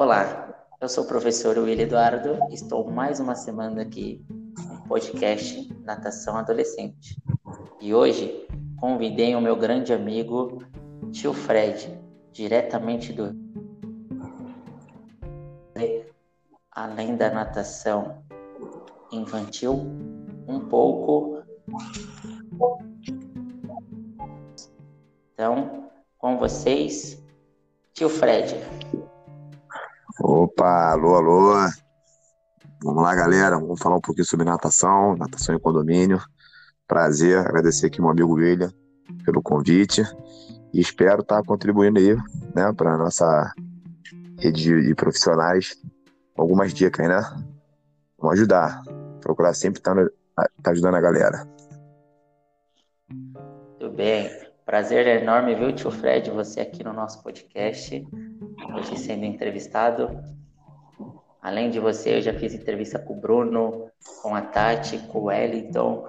Olá, eu sou o professor Will Eduardo, estou mais uma semana aqui no podcast Natação Adolescente. E hoje convidei o meu grande amigo tio Fred, diretamente do além da natação infantil, um pouco então, com vocês, tio Fred. Opa, alô, alô. Vamos lá, galera. Vamos falar um pouquinho sobre natação, natação em condomínio. Prazer, agradecer aqui meu amigo William pelo convite e espero estar contribuindo aí, né, para nossa rede de profissionais algumas dicas, né? Vamos ajudar, procurar sempre estar, estar ajudando a galera. Tudo bem. Prazer enorme, viu, tio Fred, você aqui no nosso podcast, hoje sendo entrevistado. Além de você, eu já fiz entrevista com o Bruno, com a Tati, com o Wellington.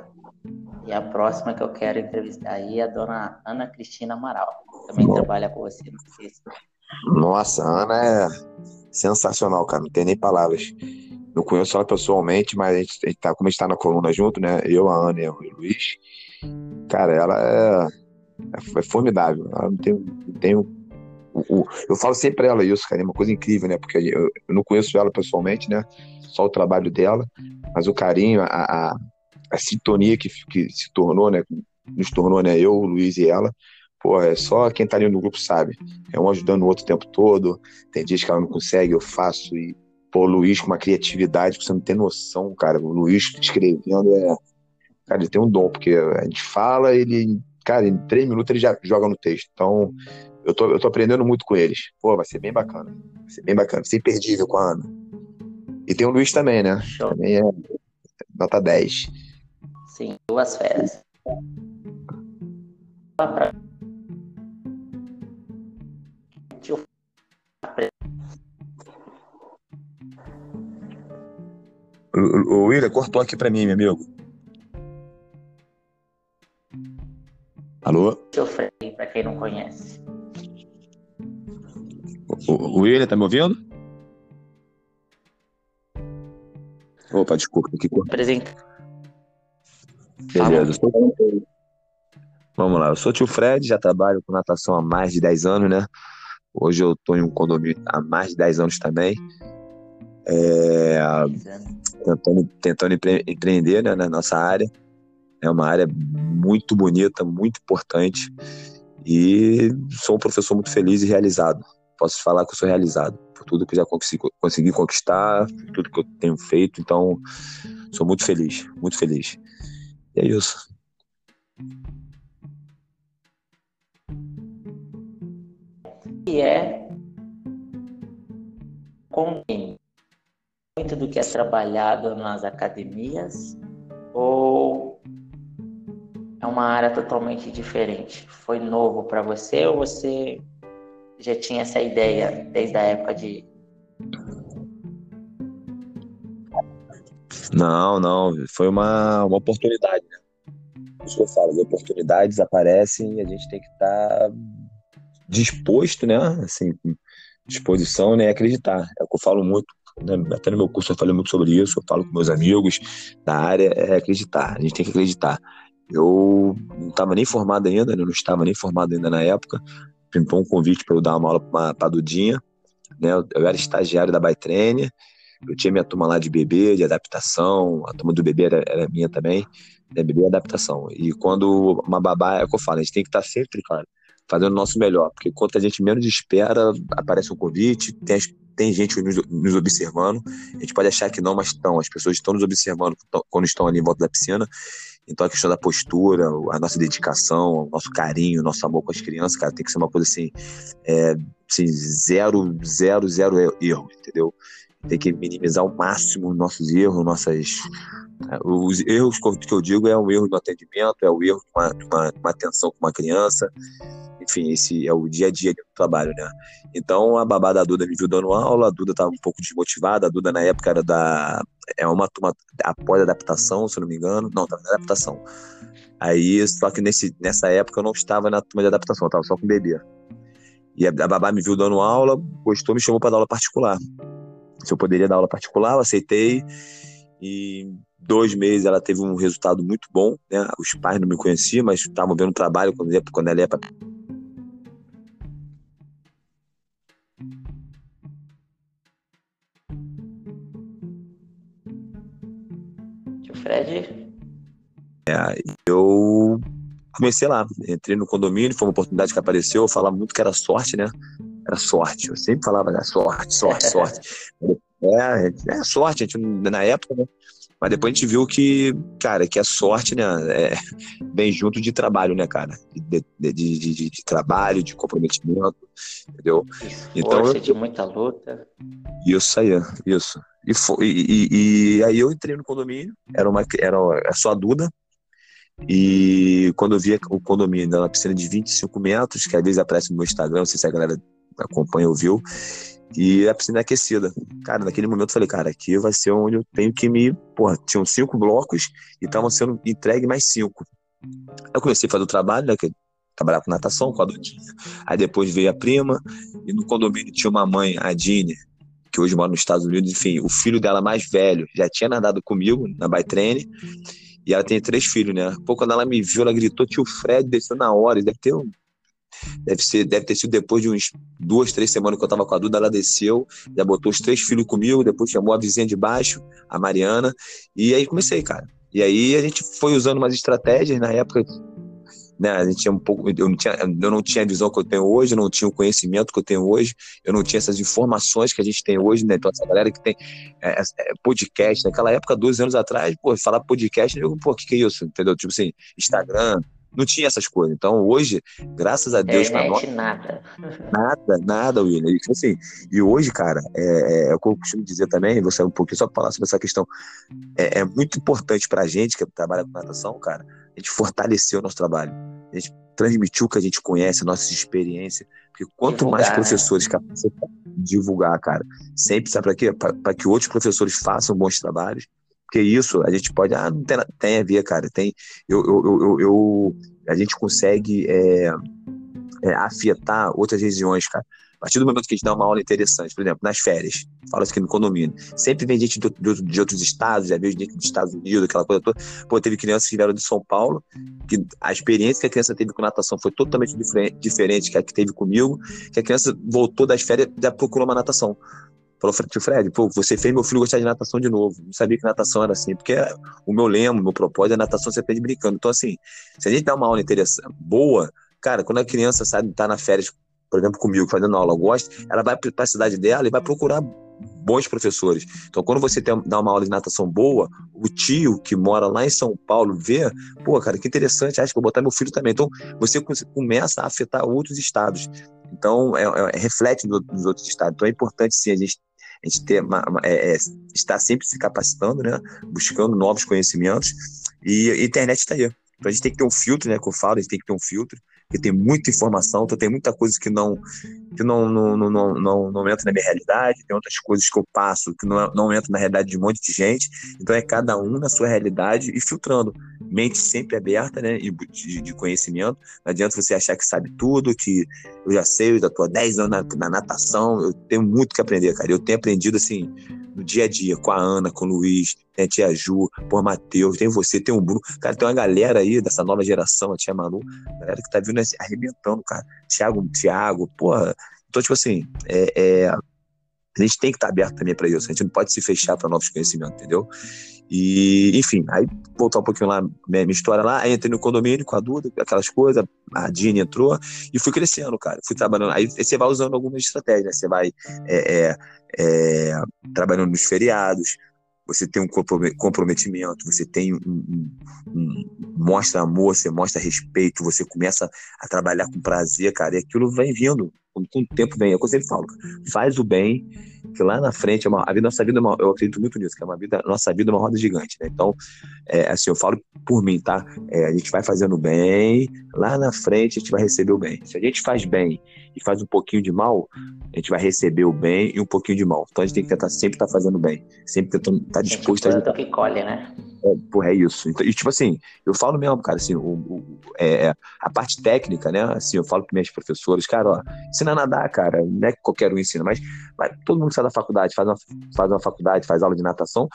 E a próxima que eu quero entrevistar aí é a dona Ana Cristina Amaral. Também Bom. trabalha com você, não sei se... Nossa, a Ana é sensacional, cara. Não tem nem palavras. Não conheço ela pessoalmente, mas a gente, a gente tá, como a gente tá na coluna junto, né? Eu, a Ana e o Luiz. Cara, ela é é, é formidável. Ela não tem, não tem o, o, eu falo sempre pra ela isso, cara, é uma coisa incrível, né? Porque eu, eu, não conheço ela pessoalmente, né? Só o trabalho dela, mas o carinho, a, a, a sintonia que, que se tornou, né? Nos tornou, né? Eu, o Luiz e ela. Pô, é só quem tá ali no grupo sabe. É um ajudando o outro o tempo todo. Tem dias que ela não consegue, eu faço. E, pô, o Luiz com uma criatividade que você não tem noção, cara. O Luiz escrevendo é. Cara, ele tem um dom, porque a gente fala, ele cara, em três minutos ele já joga no texto. Então, eu tô, eu tô aprendendo muito com eles. Pô, vai ser bem bacana. Vai ser bem bacana. Vai ser imperdível com a Ana. E tem o Luiz também, né? Show. Também é nota 10. Sim, duas férias. O, o William cortou aqui para mim, meu amigo. Alô? Seu Frei, para quem não conhece. O, o William, tá me ouvindo? Opa, desculpa, aqui. Apresenta. Beleza. Sou... Vamos lá, eu sou o tio Fred, já trabalho com natação há mais de 10 anos, né? Hoje eu tô em um condomínio há mais de 10 anos também. É... Tentando, tentando empre empreender né, na nossa área. É uma área muito bonita, muito importante. E sou um professor muito feliz e realizado. Posso falar que eu sou realizado por tudo que já consegui, consegui conquistar, tudo que eu tenho feito. Então, sou muito feliz, muito feliz. E é isso. E é com muito do que é trabalhado nas academias ou é uma área totalmente diferente. Foi novo para você ou você já tinha essa ideia desde a época de. Não, não, foi uma, uma oportunidade. Né? Isso que eu falo, as oportunidades aparecem e a gente tem que estar tá disposto, né? Assim, disposição, né? Acreditar. É o que eu falo muito. Né? Até no meu curso eu falei muito sobre isso, eu falo com meus amigos da área, é acreditar. A gente tem que acreditar. Eu não estava nem formado ainda, né? eu não estava nem formado ainda na época. Pintou um convite para eu dar uma aula para Dudinha. Né? Eu era estagiário da Baitrene, eu tinha minha turma lá de bebê, de adaptação, a turma do bebê era, era minha também, né? bebê e adaptação. E quando uma babá, é o que eu falo, a gente tem que estar sempre, cara, fazendo o nosso melhor, porque quanto a gente menos espera, aparece um convite, tem, tem gente nos, nos, observando, a gente pode achar que não, mas estão, as pessoas estão nos observando quando estão ali em volta da piscina, então a questão da postura, a nossa dedicação, o nosso carinho, o nosso amor com as crianças, cara, tem que ser uma coisa assim, é, assim zero, zero, zero erro, entendeu? Tem que minimizar ao máximo nossos erros, nossas. É, os erros que eu digo é o erro no atendimento, é o erro de uma, de uma, de uma atenção com uma criança, enfim, esse é o dia a dia do trabalho, né? Então a babá da Duda me viu dando aula, a Duda estava um pouco desmotivada, a Duda na época era da é uma turma após adaptação, se não me engano, não, estava na adaptação. Aí, só que nesse, nessa época eu não estava na turma de adaptação, eu estava só com o bebê. E a babá me viu dando aula, gostou, me chamou para dar aula particular. Se eu poderia dar aula particular, eu aceitei. E dois meses ela teve um resultado muito bom. Né? Os pais não me conheciam, mas estavam vendo o trabalho quando, quando ela ia para Fred? É, eu comecei lá, entrei no condomínio, foi uma oportunidade que apareceu, eu falava muito que era sorte, né? Era sorte, eu sempre falava, né? Sorte, sorte, sorte. é, é sorte, a gente, na época, né? Mas depois a gente viu que, cara, que a sorte, né, é, vem junto de trabalho, né, cara? De, de, de, de, de trabalho, de comprometimento, entendeu? Então, Força, de muita luta. Isso aí, isso. E, foi, e, e, aí eu entrei no condomínio, era, uma, era só a Duda, e quando eu via o condomínio na piscina de 25 metros, que às vezes aparece no meu Instagram, não sei se a galera acompanha ou viu, e a piscina é aquecida. Cara, naquele momento eu falei, cara, aqui vai ser onde eu tenho que me. Porra, tinham cinco blocos e estavam sendo entregue mais cinco. Eu comecei a fazer o trabalho, né? Que trabalhar com natação, com a Dudinha. Aí depois veio a prima, e no condomínio tinha uma mãe, a Dini, que hoje mora nos Estados Unidos, enfim, o filho dela mais velho já tinha nadado comigo na Baitrene. E ela tem três filhos, né? Pô, quando ela me viu, ela gritou, tio Fred, desceu na hora. Deve ter um Deve, ser, deve ter sido depois de uns duas, três semanas que eu tava com a Duda, ela desceu, já botou os três filhos comigo, depois chamou a vizinha de baixo, a Mariana, e aí comecei, cara. E aí a gente foi usando umas estratégias na época, né? A gente tinha um pouco, eu não tinha, eu não tinha a visão que eu tenho hoje, não tinha o conhecimento que eu tenho hoje, eu não tinha essas informações que a gente tem hoje, né? Então essa galera que tem é, é, podcast, naquela época, dois anos atrás, pô, falar podcast, eu, pô, o que, que é isso? Entendeu? Tipo assim, Instagram, não tinha essas coisas. Então, hoje, graças a Deus, para nós. Nada. Nada, nada, William. E, tipo assim, e hoje, cara, é, é, é, o que eu costumo dizer também, você um pouquinho só para falar sobre essa questão. É, é muito importante para a gente que trabalha com natação, cara, a gente fortalecer o nosso trabalho. A gente transmitir o que a gente conhece, a nossa experiência. Porque quanto divulgar, mais né? professores né? divulgar, cara, sempre sabe para quê? Para que outros professores façam bons trabalhos porque isso a gente pode, ah, não tem, tem a ver, cara. Tem, eu, eu, eu, eu a gente consegue é, é, afetar outras regiões, cara. Partir do momento que a gente dá uma aula interessante, por exemplo, nas férias, fala aqui no condomínio, sempre vem gente de, de, outros estados, já vejo gente dos Estados Unidos, aquela coisa toda. Pô, teve crianças que vieram de São Paulo, que a experiência que a criança teve com natação foi totalmente diferente que a que teve comigo, que a criança voltou das férias e já procurou uma natação falou, tio Fred, pô, você fez meu filho gostar de natação de novo. Não sabia que natação era assim, porque o meu lema, o meu propósito é natação, você aprende brincando. Então, assim, se a gente dá uma aula interessante, boa, cara, quando a criança sabe, tá na férias, por exemplo, comigo, fazendo aula, gosta, ela vai para a cidade dela e vai procurar bons professores. Então, quando você tem, dá uma aula de natação boa, o tio que mora lá em São Paulo vê, pô, cara, que interessante, acho que vou botar meu filho também. Então, você começa a afetar outros estados. Então, é, é, reflete nos outros estados. Então, é importante, sim, a gente a gente ter uma, uma, é, é, está sempre se capacitando, né? Buscando novos conhecimentos. E a internet está aí. Então a gente tem que ter um filtro, né? Que eu falo, a gente tem que ter um filtro, porque tem muita informação, então tem muita coisa que não que não não, não, não, não, entra na minha realidade, tem outras coisas que eu passo que não, não entra na realidade de um monte de gente. Então é cada um na sua realidade e filtrando. Mente sempre aberta, né? De, de conhecimento. Não adianta você achar que sabe tudo, que eu já sei, eu já tô há 10 anos na, na natação, eu tenho muito que aprender, cara. Eu tenho aprendido assim no dia a dia, com a Ana, com o Luiz, tem a tia Ju, por Matheus, tem você, tem o Bruno. Cara, tem uma galera aí dessa nova geração, a tia Manu, galera que tá vindo arrebentando, cara. Thiago, Thiago, porra. Então, tipo assim, é, é a gente tem que estar aberto também para isso. A gente não pode se fechar para novos conhecimentos, entendeu? E, enfim, aí voltar um pouquinho lá, minha, minha história lá, aí entrei no condomínio com a Duda, aquelas coisas, a Dini entrou e fui crescendo, cara. Fui trabalhando. Aí você vai usando algumas estratégias, né? Você vai é, é, é, trabalhando nos feriados, você tem um comprometimento, você tem um, um, um, mostra amor, você mostra respeito, você começa a trabalhar com prazer, cara, e aquilo vem vindo, com, o tempo vem, é o que eu sempre falo, faz o bem que lá na frente, é uma, a vida, nossa vida, é uma, eu acredito muito nisso, que é uma vida, nossa vida é uma roda gigante, né? Então, é, assim, eu falo por mim, tá? É, a gente vai fazendo bem, lá na frente a gente vai receber o bem. Se a gente faz bem e faz um pouquinho de mal, a gente vai receber o bem e um pouquinho de mal. Então a gente tem que tentar sempre estar tá fazendo bem, sempre tentando estar tá disposto a ajudar. que colhe, né? É, porra, é isso. Então, e tipo assim, eu falo mesmo, cara, assim, o, o é, é, a parte técnica, né? Assim, eu falo para minhas professoras, cara, ó, ensina a nadar, cara, não é que qualquer um ensina, mas, mas todo mundo que sai da faculdade, faz uma, faz uma faculdade, faz aula de natação,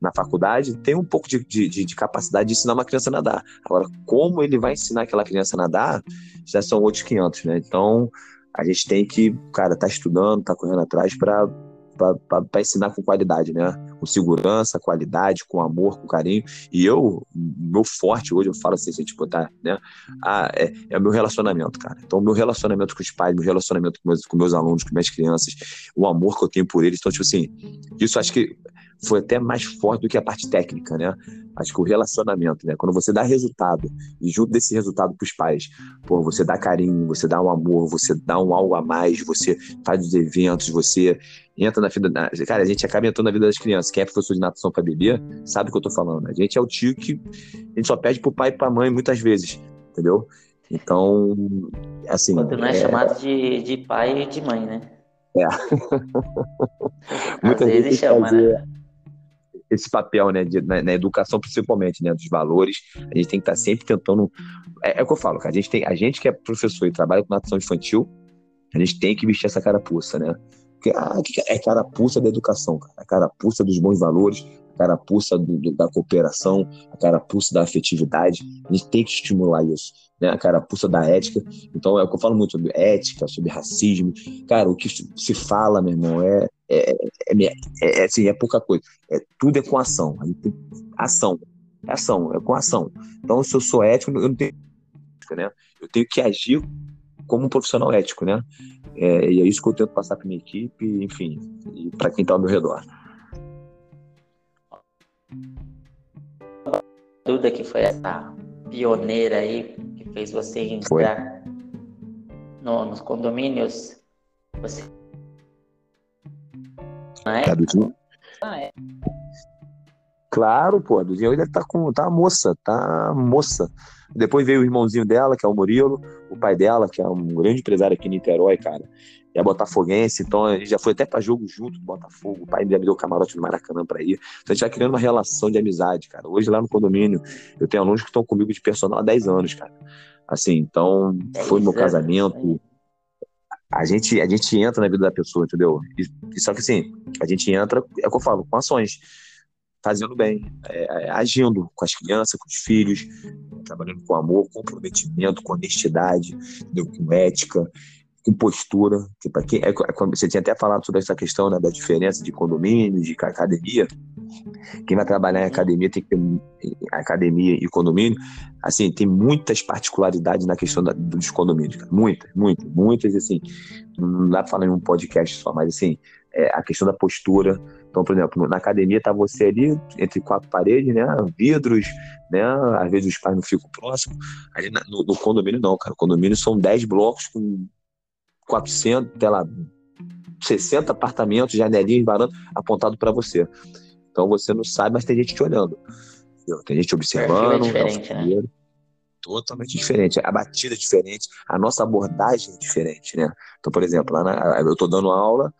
na faculdade, tem um pouco de, de, de, capacidade de ensinar uma criança a nadar. Agora, como ele vai ensinar aquela criança a nadar, já são outros 500, né? Então, a gente tem que, cara, tá estudando, tá correndo atrás para para ensinar com qualidade, né? Com segurança, qualidade, com amor, com carinho. E eu, meu forte hoje, eu falo assim, se a gente botar, né? Ah, é, é o meu relacionamento, cara. Então, meu relacionamento com os pais, meu relacionamento com meus, com meus alunos, com minhas crianças, o amor que eu tenho por eles. Então, tipo assim, isso acho que foi até mais forte do que a parte técnica, né? Acho que o relacionamento, né? Quando você dá resultado e junto desse resultado para os pais, pô, você dá carinho, você dá um amor, você dá um algo a mais, você faz os eventos, você entra na vida. Da... Cara, a gente acaba entrando na vida das crianças. Quem é professor de natação para bebê sabe o que eu tô falando. A gente é o tio que a gente só pede pro pai e pra mãe muitas vezes, entendeu? Então, assim. Quando não é, é... chamado de, de pai e de mãe, né? É. Muitas vezes, vezes chama, fazer... né? Esse papel, né, de, na, na, educação principalmente, né, dos valores, a gente tem que estar tá sempre tentando, é, é, o que eu falo, cara, a gente tem, a gente que é professor e trabalha com natação infantil, a gente tem que vestir essa carapuça, né, é carapuça da educação, cara, a carapuça dos bons valores, a carapuça do, do, da cooperação, a carapuça da afetividade, a gente tem que estimular isso, né, a carapuça da ética, então é o que eu falo muito sobre ética, sobre racismo, cara, o que se fala, meu irmão, é, é, é, é, assim, é pouca coisa. É, tudo é com ação. Ação. É ação, é com ação. Então, se eu sou ético, eu não tenho né? Eu tenho que agir como um profissional ético, né? É, e é isso que eu tento passar para minha equipe, enfim, e para quem está ao meu redor. Duda, que foi essa pioneira aí que fez você entrar no, nos condomínios, você ah, é? Duzinho? Ah, é. Claro, pô, a Duzinha ainda tá com. tá moça, tá moça. Depois veio o irmãozinho dela, que é o Murilo, o pai dela, que é um grande empresário aqui em Niterói, cara. É botafoguense, então a gente já foi até para jogo junto do Botafogo. O pai já me deu camarote no Maracanã para ir. Então a gente vai criando uma relação de amizade, cara. Hoje lá no condomínio, eu tenho alunos que estão comigo de personal há 10 anos, cara. Assim, então foi no meu casamento, a gente, a gente entra na vida da pessoa, entendeu? E, só que assim, a gente entra, é o que eu falo, com ações, fazendo bem, é, é, agindo com as crianças, com os filhos, trabalhando com amor, comprometimento, com honestidade, entendeu? com ética, com postura. Que é, é, você tinha até falado sobre essa questão né, da diferença de condomínio, de academia. Quem vai trabalhar em academia tem que ter academia e condomínio. Assim, tem muitas particularidades na questão da, dos condomínios, cara. muitas, muitas, muitas. Assim, não dá para falar em um podcast só, mas assim, é, a questão da postura. Então, por exemplo, na academia tá você ali entre quatro paredes, né? Vidros, né? Às vezes os pais não ficam próximos. Ali no, no condomínio não, cara. O condomínio são 10 blocos com 400, até lá, 60 apartamentos, janelinhas, varanda, apontado para você. Então você não sabe, mas tem gente te olhando. Entendeu? Tem gente observando. É diferente, é um né? Totalmente diferente. A batida é diferente, a nossa abordagem é diferente, né? Então, por exemplo, lá na, eu estou dando aula,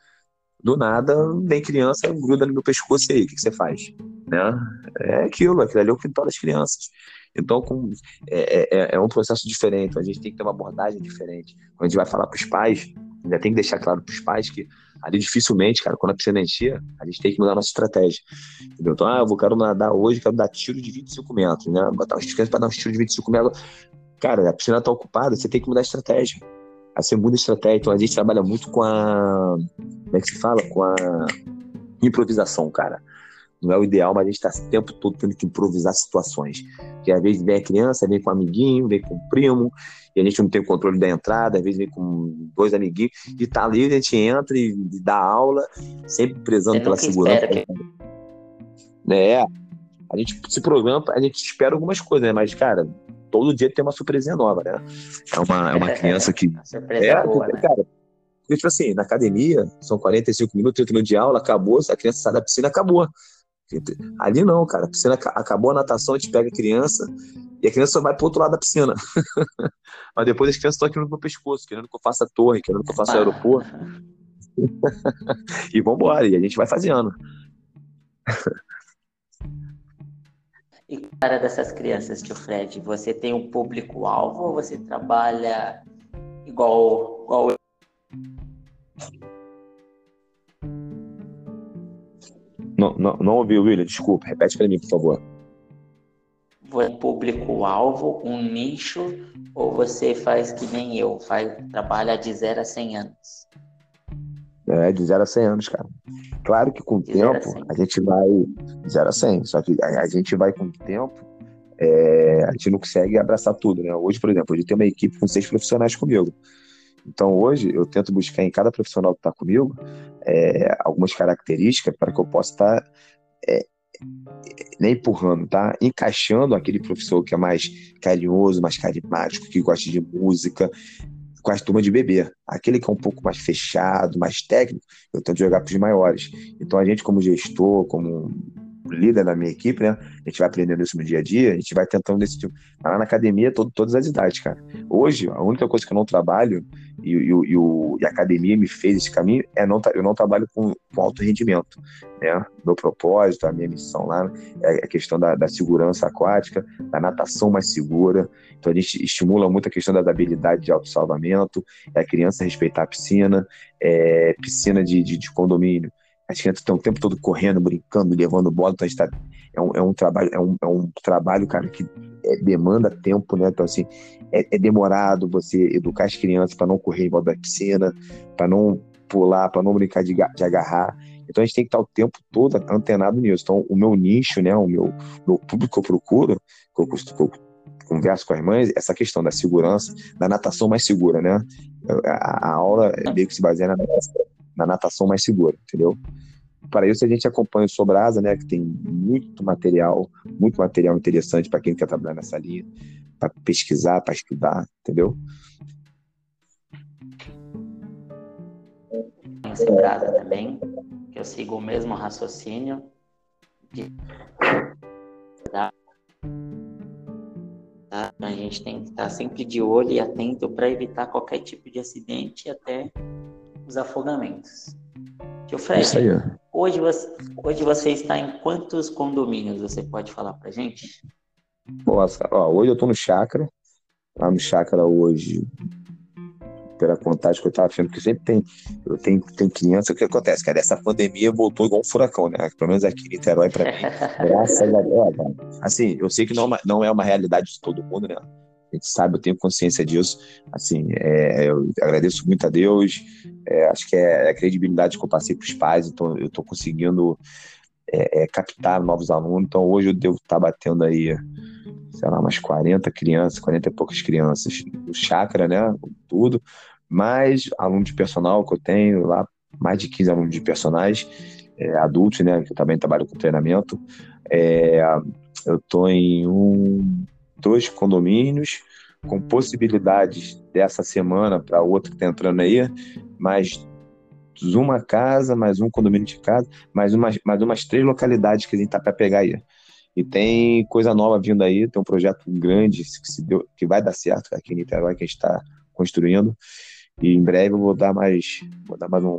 do nada vem criança, gruda no meu pescoço e aí, o que, que você faz? Né? É aquilo, aquilo ali é o quintal das crianças. Então, com, é, é, é, um processo diferente, a gente tem que ter uma abordagem diferente. Quando a gente vai falar para os pais, ainda tem que deixar claro para os pais que ali dificilmente, cara, quando a piscina encher, a gente tem que mudar a nossa estratégia. Entendeu? Então, ah, eu vou, quero nadar hoje, quero dar tiro de 25 metros, né? Botar os crianças para dar um tiro de 25 metros. Cara, a piscina está ocupada, você tem que mudar a estratégia. Muda a estratégia. Então, a gente trabalha muito com a. Como é que se fala? Com a improvisação, cara não é o ideal, mas a gente está o tempo todo tendo que improvisar situações. Que às vezes vem a criança, vem com um amiguinho, vem com um primo, e a gente não tem o controle da entrada, às vezes vem com dois amiguinhos, e tá ali, a gente entra e, dá aula, sempre prezando pela segurança. Que... É, a gente se programa, a gente espera algumas coisas, né? Mas, cara, todo dia tem uma surpresinha nova, né? É uma, é uma criança que. surpresa é, boa, né? cara, Porque, tipo assim, na academia, são 45 minutos, 30 minutos de aula, acabou, a criança sai da piscina, acabou. Ali não, cara. A piscina acabou a natação, a gente pega a criança e a criança só vai pro outro lado da piscina. Mas depois as crianças estão aqui no meu pescoço, querendo que eu faça a torre, querendo que eu faça o aeroporto. e vambora, e a gente vai fazendo. E cara dessas crianças, tio Fred, você tem um público-alvo ou você trabalha igual, igual eu? Não, não, não ouvi, William, desculpa, repete para mim, por favor. Você público-alvo, um nicho, ou você faz que nem eu, faz, trabalha de 0 a 100 anos? É, de 0 a 100 anos, cara. Claro que com o tempo a, a, gente vai de 0 a 100, só que a, a gente vai com o tempo, é, a gente não consegue abraçar tudo, né? Hoje, por exemplo, hoje tem uma equipe com seis profissionais comigo. Então, hoje, eu tento buscar em cada profissional que está comigo é, algumas características para que eu possa estar tá, é, nem empurrando, tá? Encaixando aquele professor que é mais carinhoso, mais carismático, que gosta de música, com as turmas de bebê. Aquele que é um pouco mais fechado, mais técnico, eu tento jogar para os maiores. Então, a gente, como gestor, como líder da minha equipe, né? A gente vai aprendendo isso no dia a dia, a gente vai tentando desse tipo. Lá na academia, todo, todas as idades, cara. Hoje, a única coisa que eu não trabalho, e, e, e, o, e a academia me fez esse caminho, é não, eu não trabalho com, com alto rendimento. Né? Meu propósito, a minha missão lá é a questão da, da segurança aquática, da natação mais segura. Então, a gente estimula muito a questão da habilidade de autossalvamento, é a criança respeitar a piscina, é, piscina de, de, de condomínio as crianças estão o tempo todo correndo, brincando, levando bola, então tá, é, um, é um trabalho, é um, é um trabalho, cara, que é, demanda tempo, né? Então, assim, é, é demorado você educar as crianças para não correr em volta da piscina, para não pular, para não brincar de, de agarrar. Então a gente tem que estar o tempo todo antenado nisso. Então, o meu nicho, né? O meu, meu público que eu procuro, que eu, que eu converso com as mães, essa questão da segurança, da natação mais segura, né? A, a aula meio que se baseia na natação na natação mais segura, entendeu? Para isso a gente acompanha o Sobrasa, né, que tem muito material, muito material interessante para quem quer trabalhar nessa linha, para pesquisar, para estudar, entendeu? Sobrasa também, que eu sigo o mesmo raciocínio de? A gente tem que estar sempre de olho e atento para evitar qualquer tipo de acidente e até os afogamentos. Tio Fred, Isso aí. Hoje, você, hoje você está em quantos condomínios? Você pode falar para gente? Nossa, ó, hoje eu estou no Chácara. Lá no Chácara hoje, pela contagem que eu estava vendo, porque sempre tem, eu tenho, tem criança. O que acontece, cara? Essa pandemia voltou igual um furacão, né? Pelo menos aqui em Niterói, para mim. graças a Deus. Assim, eu sei que não é, não é uma realidade de todo mundo, né? Gente sabe, eu tenho consciência disso. Assim, é, eu agradeço muito a Deus. É, acho que é, é a credibilidade que eu passei para os pais, então eu estou conseguindo é, é, captar novos alunos. Então hoje eu devo estar tá batendo aí, sei lá, umas 40 crianças, 40 e poucas crianças no chácara, né? Tudo. Mais aluno de personal que eu tenho lá, mais de 15 alunos de personagens, é, adultos, né? Que eu também trabalho com treinamento. Eu estou em um dois condomínios, com possibilidades dessa semana para outra que está entrando aí, mais uma casa, mais um condomínio de casa, mais umas, mais umas três localidades que a gente está para pegar aí. E tem coisa nova vindo aí, tem um projeto grande que, deu, que vai dar certo aqui em Niterói, que a gente está construindo. E em breve eu vou dar mais, vou dar mais, um,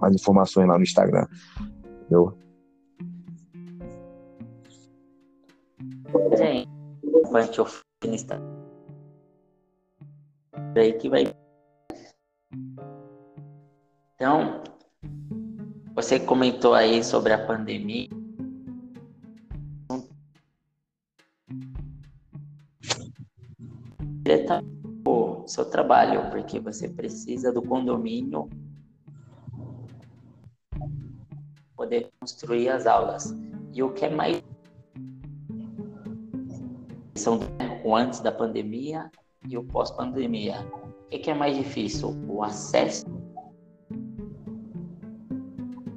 mais informações lá no Instagram. Entendeu? Gente, avante ofinista aí que vai. Então, você comentou aí sobre a pandemia. o seu trabalho, porque você precisa do condomínio poder construir as aulas. E o que é mais são o antes da pandemia e o pós-pandemia. O que é mais difícil? O acesso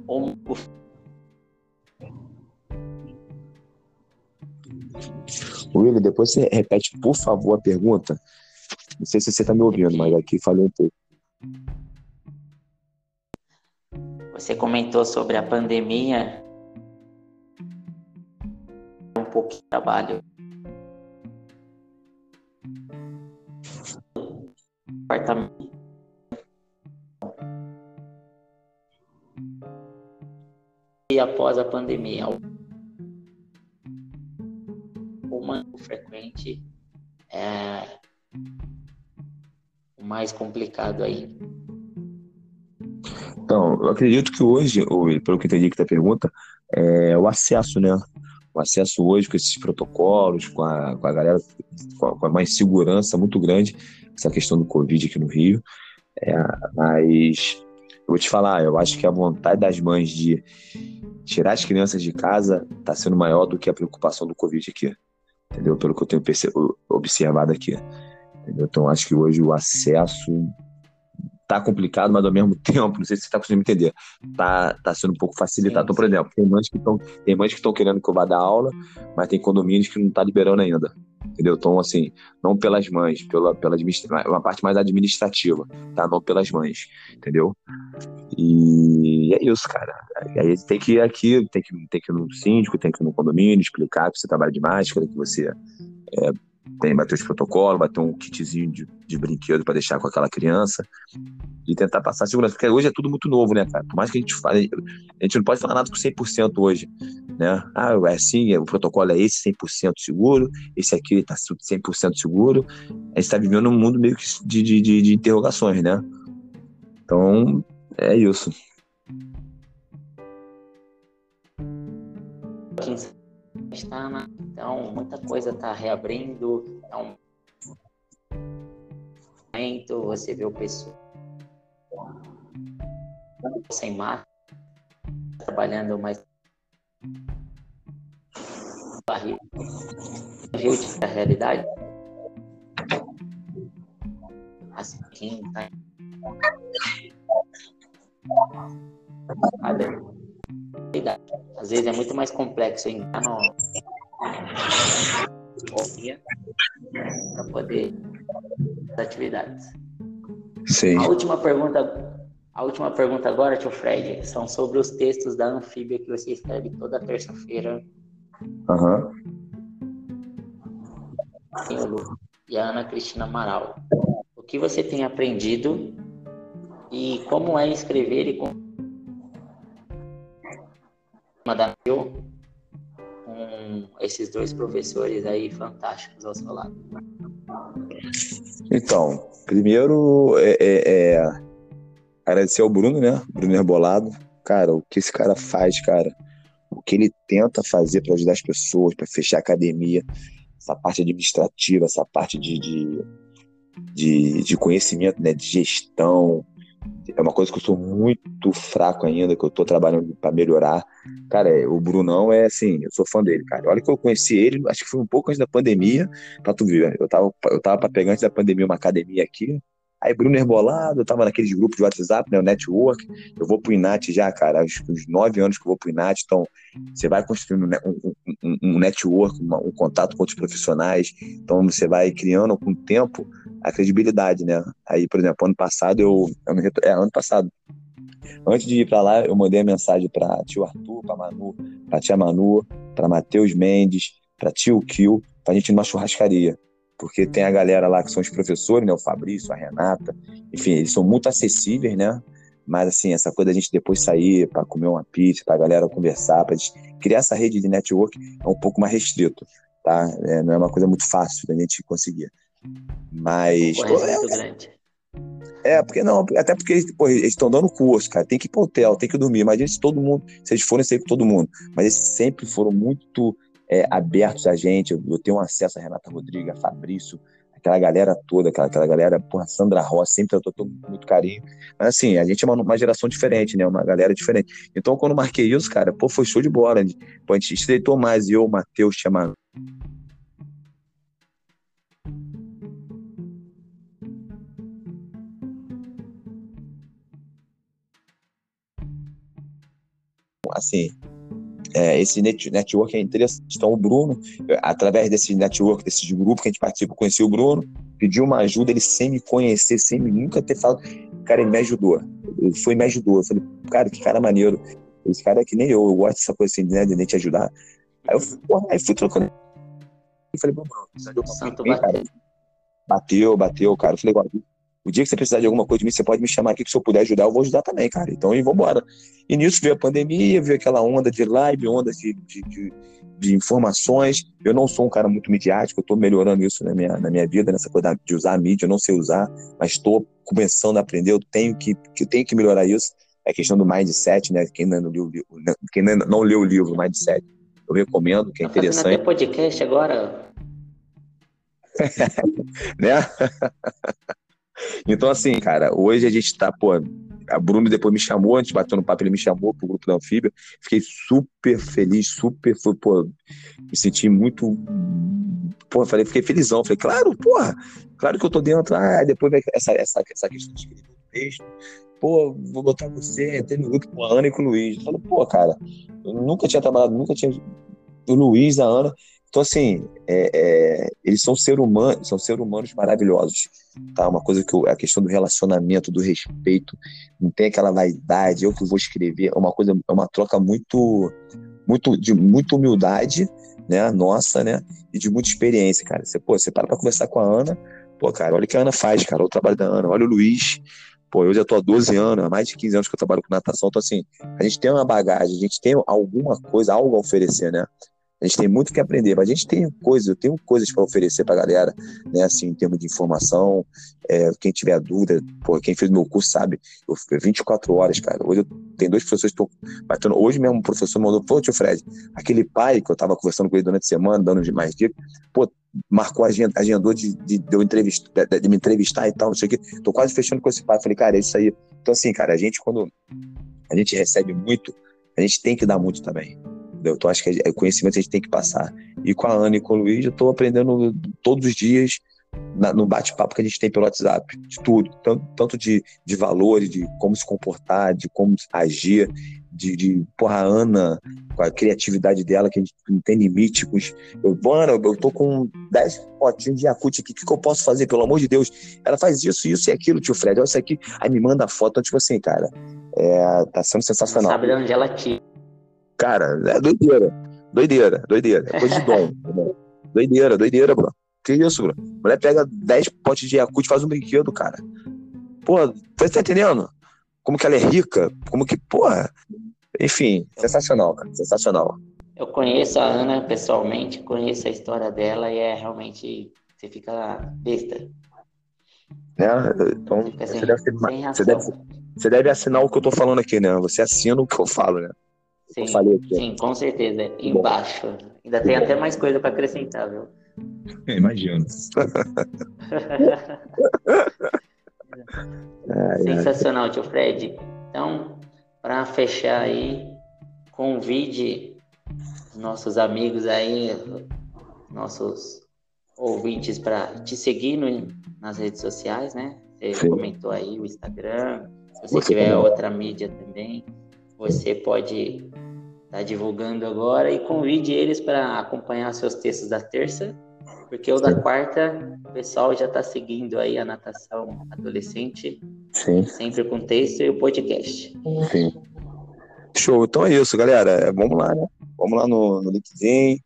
ou o William, depois você repete, por favor, a pergunta. Não sei se você está me ouvindo, mas aqui falei um pouco. Você comentou sobre a pandemia, um pouco de trabalho. Apartamento. E após a pandemia, uma frequente é o mais complicado aí. Então, eu acredito que hoje, pelo que entendi que da pergunta, é o acesso, né? Acesso hoje com esses protocolos, com a, com a galera, com, a, com uma insegurança muito grande, essa questão do Covid aqui no Rio. É, mas eu vou te falar, eu acho que a vontade das mães de tirar as crianças de casa está sendo maior do que a preocupação do Covid aqui. Entendeu? Pelo que eu tenho observado aqui. Entendeu? Então, acho que hoje o acesso tá complicado, mas ao mesmo tempo, não sei se você tá conseguindo entender, tá, tá sendo um pouco facilitado. Sim, então, por exemplo, tem mães que estão tem mães que estão querendo que eu vá dar aula, mas tem condomínios que não tá liberando ainda. Entendeu? Então, assim, não pelas mães, pela, pela uma parte mais administrativa, tá? Não pelas mães, entendeu? E é isso, cara. Aí tem que ir aqui, tem que, tem que ir no síndico, tem que ir no condomínio, explicar que você trabalha de máscara, que você é, tem, vai ter os protocolos, vai ter um kitzinho de, de brinquedo para deixar com aquela criança e tentar passar segurança, porque hoje é tudo muito novo, né, cara? Por mais que a gente fale, a gente não pode falar nada com 100% hoje, né? Ah, é assim, o protocolo é esse 100% seguro, esse aqui tá 100% seguro. A gente tá vivendo um mundo meio que de, de, de, de interrogações, né? Então, é isso. Está então muita coisa está reabrindo. É um momento você vê o pessoal sem máscara trabalhando mais barril a realidade. Assim tá às vezes é muito mais complexo entrar no para poder as atividades. Sim. A última pergunta, a última pergunta agora, tio Fred, são sobre os textos da Anfíbia que você escreve toda terça-feira. Aham. Uhum. E a Ana Cristina Amaral. O que você tem aprendido e como é escrever e como Madame com esses dois professores aí fantásticos ao seu lado? Então, primeiro é, é, é agradecer ao Bruno, né? Bruno Herbolado. Cara, o que esse cara faz, cara, o que ele tenta fazer para ajudar as pessoas, para fechar a academia, essa parte administrativa, essa parte de, de, de, de conhecimento, né? De gestão, é uma coisa que eu sou muito fraco ainda, que eu tô trabalhando para melhorar. Cara, o Brunão é assim, eu sou fã dele, cara. Olha que eu conheci ele, acho que foi um pouco antes da pandemia, pra tu ver. Eu tava, eu tava pra pegar antes da pandemia uma academia aqui. Aí Bruno Herbolado, eu tava naqueles grupos de WhatsApp, né, o Network. Eu vou pro Inat já, cara, acho que uns nove anos que eu vou pro Inat. Então, você vai construindo um, um, um network, um, um contato com outros profissionais. Então, você vai criando com o tempo a credibilidade, né? Aí, por exemplo, ano passado eu. É, ano passado. Antes de ir para lá, eu mandei a mensagem para tio Arthur, para Manu, para tia Manu, para Matheus Mendes, para tio Kil, para a gente ir numa churrascaria. Porque tem a galera lá que são os professores, né? O Fabrício, a Renata, enfim, eles são muito acessíveis, né? Mas, assim, essa coisa da gente depois sair para comer uma pizza, para a galera conversar, para criar essa rede de network é um pouco mais restrito, tá? É, não é uma coisa muito fácil da gente conseguir. Mas. É, muito grande. É, porque não, até porque pô, eles estão dando curso, cara. Tem que ir pro hotel, tem que dormir. Imagina se todo mundo, se eles forem sair com todo mundo. Mas eles sempre foram muito é, abertos a gente. Eu, eu, tenho acesso a Renata Rodrigues, a Fabrício, aquela galera toda, aquela, aquela galera, porra, Sandra Ross, sempre eu tô com muito carinho. Mas assim, a gente é uma, uma, geração diferente, né? Uma galera diferente. Então, quando eu marquei isso, cara, pô, foi show de bola. Pô, a gente estreitou mais, eu, o Matheus, chamando assim, é, esse net, network é interessante. Então, o Bruno, através desse network, desses grupos que a gente participa, conheci o Bruno, pediu uma ajuda, ele sem me conhecer, sem me nunca ter falado, cara, ele me ajudou. ele foi e me ajudou. Eu falei, cara, que cara maneiro. Esse cara é que nem eu, eu gosto dessa coisa assim, né, de nem te ajudar. Aí eu porra, aí fui trocando. Eu falei, Bruno, de alguma coisa, cara. Bateu, bateu, cara. Eu falei, o dia que você precisar de alguma coisa de mim, você pode me chamar aqui, que se eu puder ajudar, eu vou ajudar também, cara. Então, e vambora. E nisso veio a pandemia, veio aquela onda de live, onda de, de, de, de informações. Eu não sou um cara muito midiático, eu tô melhorando isso na minha, na minha vida, nessa coisa de usar a mídia, eu não sei usar, mas estou começando a aprender, eu tenho que, eu tenho que melhorar isso. É questão do mindset, né? Quem não leu, quem não leu o livro Mindset, eu recomendo, que é tá interessante. Até podcast agora. né? Então, assim, cara, hoje a gente tá, pô, a Bruno depois me chamou, a gente bateu no papo, ele me chamou pro grupo da Anfíbia. Fiquei super feliz, super, foi, pô, me senti muito. Pô, falei, fiquei felizão. Falei, claro, porra, claro que eu tô dentro. Ah, depois vai essa, essa, essa questão de texto. Pô, vou botar você, entrei no grupo com a Ana e com o Luiz. Eu falei, pô, cara, eu nunca tinha trabalhado, nunca tinha. O Luiz, a Ana, então, assim, é, é, eles são seres humanos, são seres humanos maravilhosos. Tá? Uma coisa que eu, a questão do relacionamento, do respeito, não tem aquela vaidade, eu que vou escrever, é uma coisa, é uma troca muito, muito de muita humildade, né, nossa, né, e de muita experiência, cara. Você, pô, você para pra conversar com a Ana, pô, cara, olha o que a Ana faz, cara, olha o trabalho da Ana, olha o Luiz, pô, eu já tô há 12 anos, há mais de 15 anos que eu trabalho com natação, então assim, a gente tem uma bagagem, a gente tem alguma coisa, algo a oferecer, né? A gente tem muito que aprender, mas a gente tem coisas, eu tenho coisas para oferecer para a galera, né? Assim, em termos de informação. É, quem tiver dúvida, pô, quem fez meu curso sabe, eu fiquei 24 horas, cara. Hoje eu tenho dois professores que estão. Hoje mesmo um professor mandou, pô, tio Fred, aquele pai que eu estava conversando com ele durante a semana, dando mais dicas, pô, marcou, agendou de, de, de, eu entrevistar, de, de, me entrevistar e tal, não sei o quê. Tô quase fechando com esse pai. Falei, cara, é isso aí. Então, assim, cara, a gente, quando a gente recebe muito, a gente tem que dar muito também. Então, acho que o conhecimento a gente tem que passar. E com a Ana e com o Luiz, eu estou aprendendo todos os dias na, no bate-papo que a gente tem pelo WhatsApp, de tudo, tanto, tanto de, de valores, de como se comportar, de como agir, de, de porra, a Ana, com a criatividade dela, que a gente não tem limite. Com os, eu, Ana, eu tô com 10 potinhos de Yakut aqui, o que, que eu posso fazer, pelo amor de Deus? Ela faz isso, isso e aquilo, tio Fred, olha isso aqui. Aí me manda foto, então, tipo assim, cara, é, tá sendo sensacional. Sabe de onde ela tira. Cara, é doideira. Doideira, doideira. É coisa de dom. doideira, doideira, bro. Que isso, bro? mulher pega 10 potes de Yakult e faz um brinquedo, cara. Pô, você tá entendendo? Como que ela é rica? Como que, porra. Enfim, sensacional, cara. Sensacional. Eu conheço a Ana pessoalmente, conheço a história dela e é realmente. Você fica besta. Né? Então, você, deve, você, deve, você deve assinar o que eu tô falando aqui, né? Você assina o que eu falo, né? Sim, sim, com certeza. Embaixo. Ainda tem até mais coisa para acrescentar, viu? Imagino. Sensacional, tio Fred. Então, para fechar aí, convide nossos amigos aí, nossos ouvintes para te seguir no, nas redes sociais, né? Você Sim. comentou aí o Instagram, se você, você tiver também. outra mídia também, você pode estar tá divulgando agora e convide eles para acompanhar seus textos da terça, porque o da quarta, o pessoal já está seguindo aí a natação adolescente, Sim. sempre com texto e o podcast. Sim. Show, então é isso, galera. É, vamos lá, né? Vamos lá no, no LinkedIn,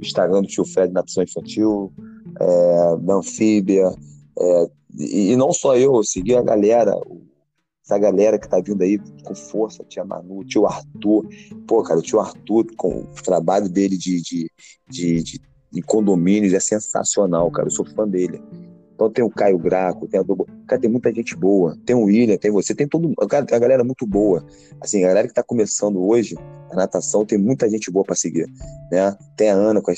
Instagram do Tio Fred Natação Infantil, é, da Anfíbia, é, e, e, não só eu, seguir a galera, o essa galera que tá vindo aí com força, tia Manu, tio Arthur. Pô, cara, o tio Arthur, com o trabalho dele de, de, de, de, de condomínios é sensacional, cara. Eu sou fã dele. Então tem o Caio Graco, tem a Dobo. Cara, tem muita gente boa. Tem o William, tem você, tem todo a galera muito boa. Assim, a galera que tá começando hoje, a natação, tem muita gente boa para seguir, né? Tem a Ana com a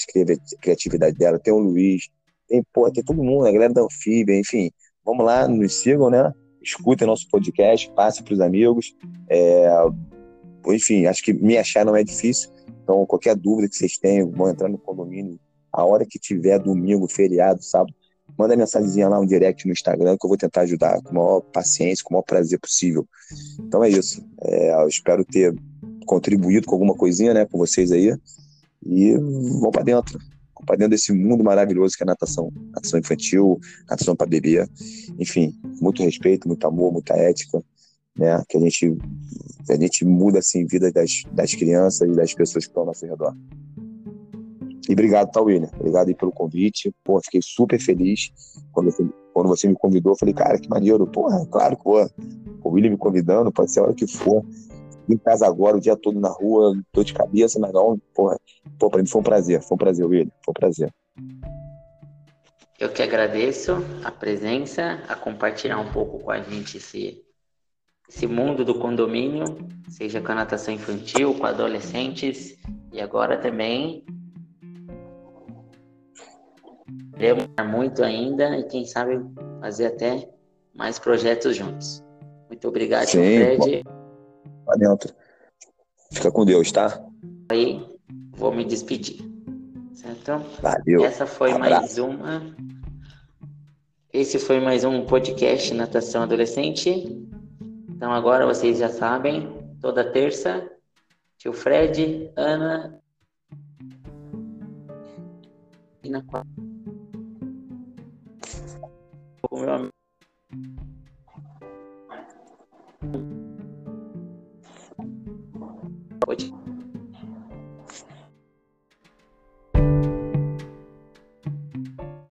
criatividade dela, tem o Luiz, tem, pô, tem todo mundo, a galera da Anfíbia, enfim. Vamos lá, nos sigam, né? Escutem nosso podcast, passe para os amigos. É, enfim, acho que me achar não é difícil. Então, qualquer dúvida que vocês tenham, vão entrar no condomínio a hora que tiver, domingo, feriado, sábado, manda mensagenzinha lá, um direct no Instagram, que eu vou tentar ajudar com a maior paciência, com o maior prazer possível. Então é isso. É, eu espero ter contribuído com alguma coisinha, né, com vocês aí. E vamos para dentro para dentro desse mundo maravilhoso que é a natação. Natação infantil, natação para bebê. Enfim, muito respeito, muito amor, muita ética. né? Que a gente, a gente muda assim vida das, das crianças e das pessoas que estão ao nosso redor. E obrigado, tá, William? Obrigado aí pelo convite. Pô, fiquei super feliz quando quando você me convidou. Falei, cara, que maneiro. Porra, claro que pô, o William me convidando, pode ser a hora que for. Em casa agora, o dia todo na rua, tô de cabeça, mas não, porra. Pô, pra mim foi um prazer, foi um prazer, William, foi um prazer. Eu que agradeço a presença, a compartilhar um pouco com a gente esse, esse mundo do condomínio, seja com a natação infantil, com adolescentes e agora também queremos muito ainda e quem sabe fazer até mais projetos juntos. Muito obrigado, Sim, Fred. Lá dentro. Fica com Deus, tá? Aí, vou me despedir. Certo? Valeu. Essa foi Abraço. mais uma esse foi mais um podcast Natação Adolescente. Então agora vocês já sabem, toda terça, tio Fred, Ana e na quarta. O meu amigo. Hoje